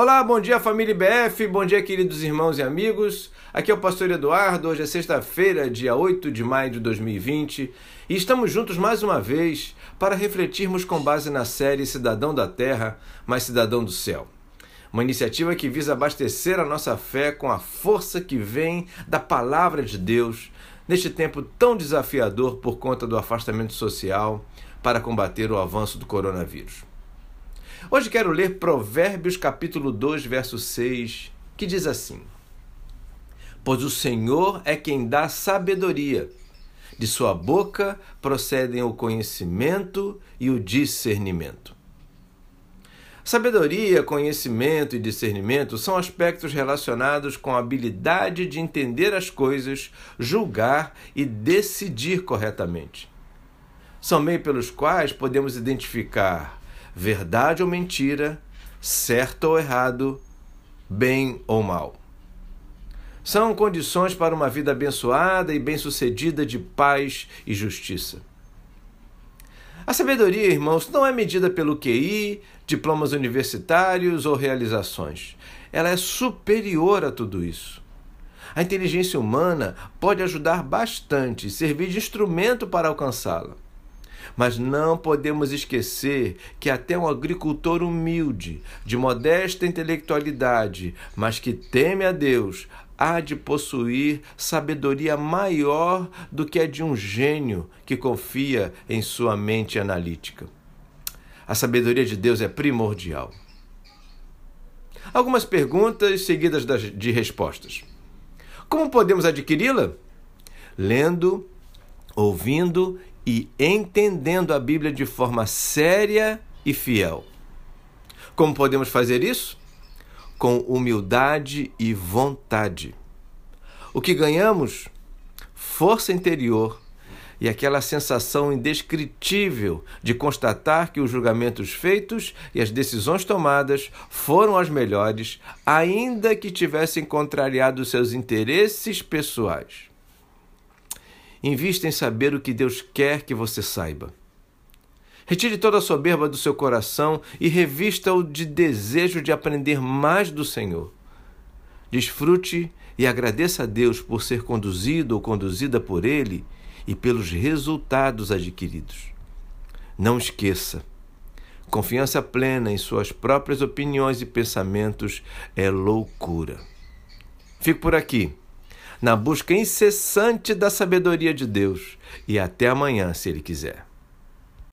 Olá, bom dia família IBF, bom dia queridos irmãos e amigos. Aqui é o pastor Eduardo, hoje é sexta-feira, dia 8 de maio de 2020, e estamos juntos mais uma vez para refletirmos com base na série Cidadão da Terra, mas Cidadão do Céu. Uma iniciativa que visa abastecer a nossa fé com a força que vem da palavra de Deus neste tempo tão desafiador por conta do afastamento social para combater o avanço do coronavírus. Hoje quero ler Provérbios capítulo 2, verso 6, que diz assim: Pois o Senhor é quem dá sabedoria, de sua boca procedem o conhecimento e o discernimento. Sabedoria, conhecimento e discernimento são aspectos relacionados com a habilidade de entender as coisas, julgar e decidir corretamente. São meios pelos quais podemos identificar verdade ou mentira, certo ou errado, bem ou mal. São condições para uma vida abençoada e bem-sucedida de paz e justiça. A sabedoria, irmãos, não é medida pelo QI, diplomas universitários ou realizações. Ela é superior a tudo isso. A inteligência humana pode ajudar bastante servir de instrumento para alcançá-la. Mas não podemos esquecer que até um agricultor humilde, de modesta intelectualidade, mas que teme a Deus, há de possuir sabedoria maior do que a de um gênio que confia em sua mente analítica. A sabedoria de Deus é primordial. Algumas perguntas seguidas de respostas. Como podemos adquiri-la? Lendo, ouvindo e entendendo a Bíblia de forma séria e fiel. Como podemos fazer isso? Com humildade e vontade. O que ganhamos? Força interior e aquela sensação indescritível de constatar que os julgamentos feitos e as decisões tomadas foram as melhores, ainda que tivessem contrariado seus interesses pessoais. Invista em saber o que Deus quer que você saiba. Retire toda a soberba do seu coração e revista-o de desejo de aprender mais do Senhor. Desfrute e agradeça a Deus por ser conduzido ou conduzida por Ele e pelos resultados adquiridos. Não esqueça: confiança plena em suas próprias opiniões e pensamentos é loucura. Fico por aqui na busca incessante da sabedoria de Deus. E até amanhã, se Ele quiser.